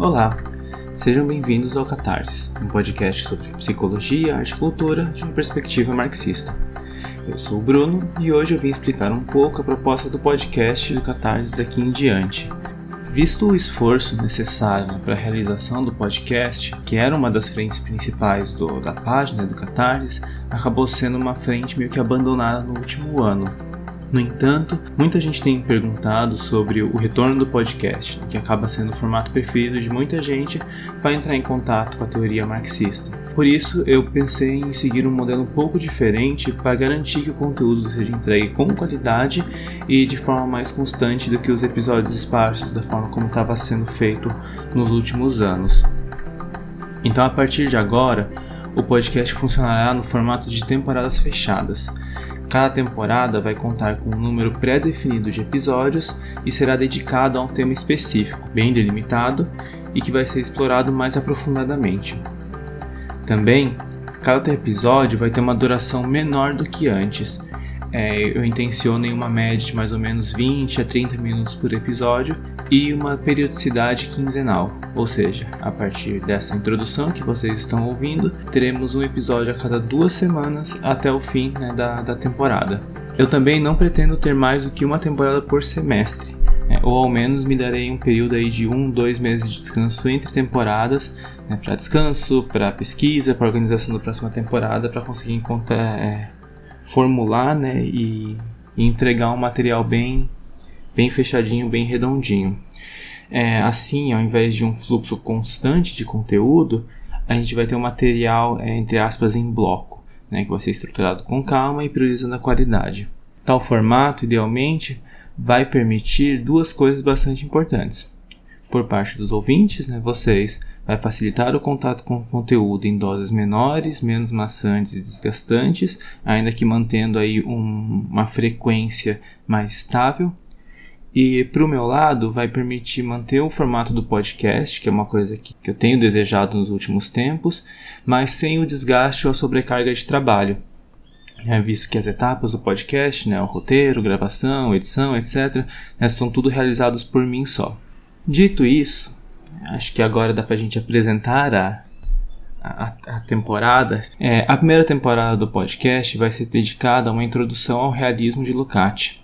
Olá, sejam bem-vindos ao Catarsis, um podcast sobre psicologia, arte e cultura de uma perspectiva marxista. Eu sou o Bruno e hoje eu vim explicar um pouco a proposta do podcast do Catarsis daqui em diante. Visto o esforço necessário para a realização do podcast, que era uma das frentes principais do, da página do Catarsis, acabou sendo uma frente meio que abandonada no último ano, no entanto, muita gente tem perguntado sobre o retorno do podcast, que acaba sendo o formato preferido de muita gente para entrar em contato com a teoria marxista. Por isso, eu pensei em seguir um modelo um pouco diferente para garantir que o conteúdo seja entregue com qualidade e de forma mais constante do que os episódios esparsos da forma como estava sendo feito nos últimos anos. Então, a partir de agora, o podcast funcionará no formato de temporadas fechadas. Cada temporada vai contar com um número pré-definido de episódios e será dedicado a um tema específico, bem delimitado e que vai ser explorado mais aprofundadamente. Também, cada episódio vai ter uma duração menor do que antes. É, eu intenciono em uma média de mais ou menos 20 a 30 minutos por episódio e uma periodicidade quinzenal, ou seja, a partir dessa introdução que vocês estão ouvindo, teremos um episódio a cada duas semanas até o fim né, da, da temporada. Eu também não pretendo ter mais do que uma temporada por semestre, né, ou ao menos me darei um período aí de um, dois meses de descanso entre temporadas, né, para descanso, para pesquisa, para organização da próxima temporada, para conseguir encontrar, é, formular né, e, entregar um material bem bem fechadinho, bem redondinho. É, assim, ao invés de um fluxo constante de conteúdo, a gente vai ter um material, é, entre aspas, em bloco, né, que vai ser estruturado com calma e priorizando a qualidade. Tal formato, idealmente, vai permitir duas coisas bastante importantes. Por parte dos ouvintes, né, vocês, vai facilitar o contato com o conteúdo em doses menores, menos maçantes e desgastantes, ainda que mantendo aí um, uma frequência mais estável e para o meu lado, vai permitir manter o formato do podcast, que é uma coisa que, que eu tenho desejado nos últimos tempos, mas sem o desgaste ou a sobrecarga de trabalho. É, visto que as etapas do podcast, né, o roteiro, gravação, edição, etc., né, são tudo realizados por mim só. Dito isso, acho que agora dá para a gente apresentar a, a, a temporada. É, a primeira temporada do podcast vai ser dedicada a uma introdução ao realismo de Lukács.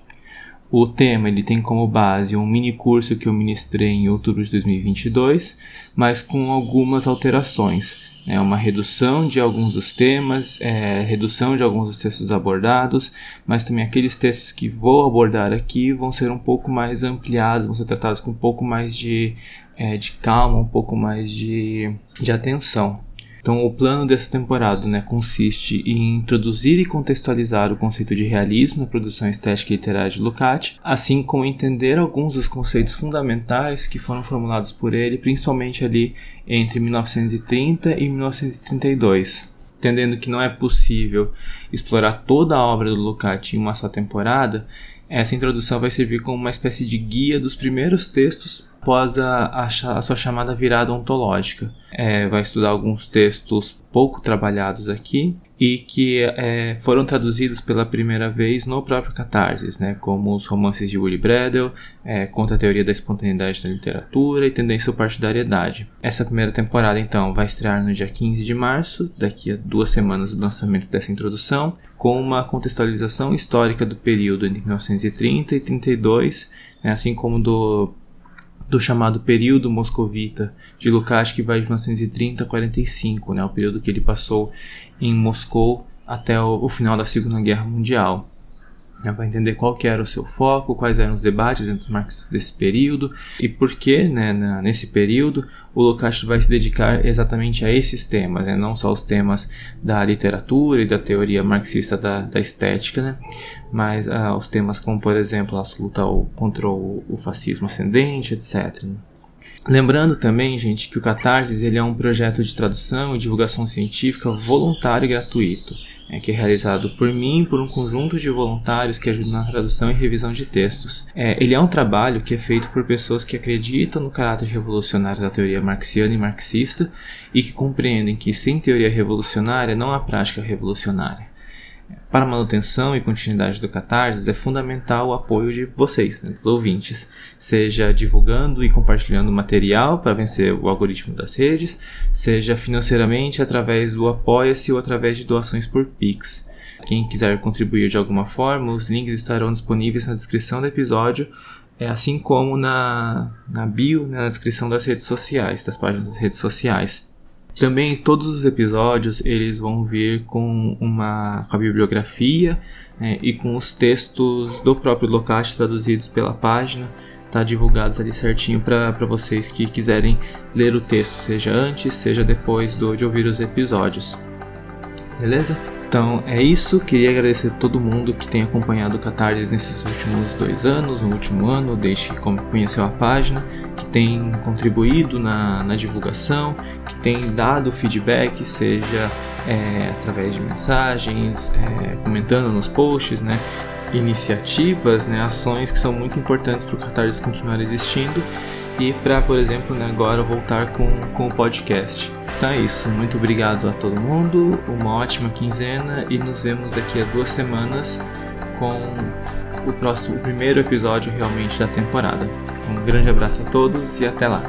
O tema ele tem como base um mini curso que eu ministrei em outubro de 2022, mas com algumas alterações. É uma redução de alguns dos temas, é, redução de alguns dos textos abordados, mas também aqueles textos que vou abordar aqui vão ser um pouco mais ampliados, vão ser tratados com um pouco mais de, é, de calma, um pouco mais de, de atenção. Então, o plano dessa temporada né, consiste em introduzir e contextualizar o conceito de realismo na produção estética e literária de Lukács, assim como entender alguns dos conceitos fundamentais que foram formulados por ele, principalmente ali entre 1930 e 1932 entendendo que não é possível explorar toda a obra do Lukács em uma só temporada, essa introdução vai servir como uma espécie de guia dos primeiros textos após a, a, a sua chamada virada ontológica. É, vai estudar alguns textos pouco trabalhados aqui e que é, foram traduzidos pela primeira vez no próprio Catarsis, né, como os romances de Willy Bredel, é, Contra a Teoria da Espontaneidade da Literatura e Tendência à Partidariedade. Essa primeira temporada, então, vai estrear no dia 15 de março, daqui a duas semanas do lançamento dessa introdução, com uma contextualização histórica do período entre 1930 e 32, né, assim como do do chamado período moscovita de Lukács, que vai de 1930 a 45, né, o período que ele passou em Moscou até o, o final da Segunda Guerra Mundial né, para entender qual que era o seu foco, quais eram os debates entre os marxistas desse período e por que, né, na, nesse período, o Lukács vai se dedicar exatamente a esses temas, né, não só os temas da literatura e da teoria marxista da, da estética, né, mas ah, os temas como, por exemplo, a luta contra o, o fascismo ascendente, etc. Né. Lembrando também, gente, que o Catarsis ele é um projeto de tradução e divulgação científica voluntário e gratuito é, que é realizado por mim por um conjunto de voluntários que ajudam na tradução e revisão de textos. É, ele é um trabalho que é feito por pessoas que acreditam no caráter revolucionário da teoria marxiana e marxista e que compreendem que sem teoria revolucionária não há prática revolucionária. Para a manutenção e continuidade do Catarse, é fundamental o apoio de vocês, né, dos ouvintes, seja divulgando e compartilhando material para vencer o algoritmo das redes, seja financeiramente através do Apoia-se ou através de doações por Pix. Quem quiser contribuir de alguma forma, os links estarão disponíveis na descrição do episódio, é assim como na, na bio, né, na descrição das redes sociais, das páginas das redes sociais. Também todos os episódios eles vão vir com uma com a bibliografia né, e com os textos do próprio Locate traduzidos pela página, tá divulgados ali certinho para vocês que quiserem ler o texto, seja antes, seja depois do, de ouvir os episódios. Beleza? Então é isso, queria agradecer a todo mundo que tem acompanhado o Catarse nesses últimos dois anos, no último ano, desde que conheceu a página, que tem contribuído na, na divulgação, que tem dado feedback, seja é, através de mensagens, é, comentando nos posts, né, iniciativas, né, ações que são muito importantes para o Catarse continuar existindo e para, por exemplo, né, agora voltar com, com o podcast. Então é isso, muito obrigado a todo mundo, uma ótima quinzena e nos vemos daqui a duas semanas com o próximo, o primeiro episódio realmente da temporada. Um grande abraço a todos e até lá.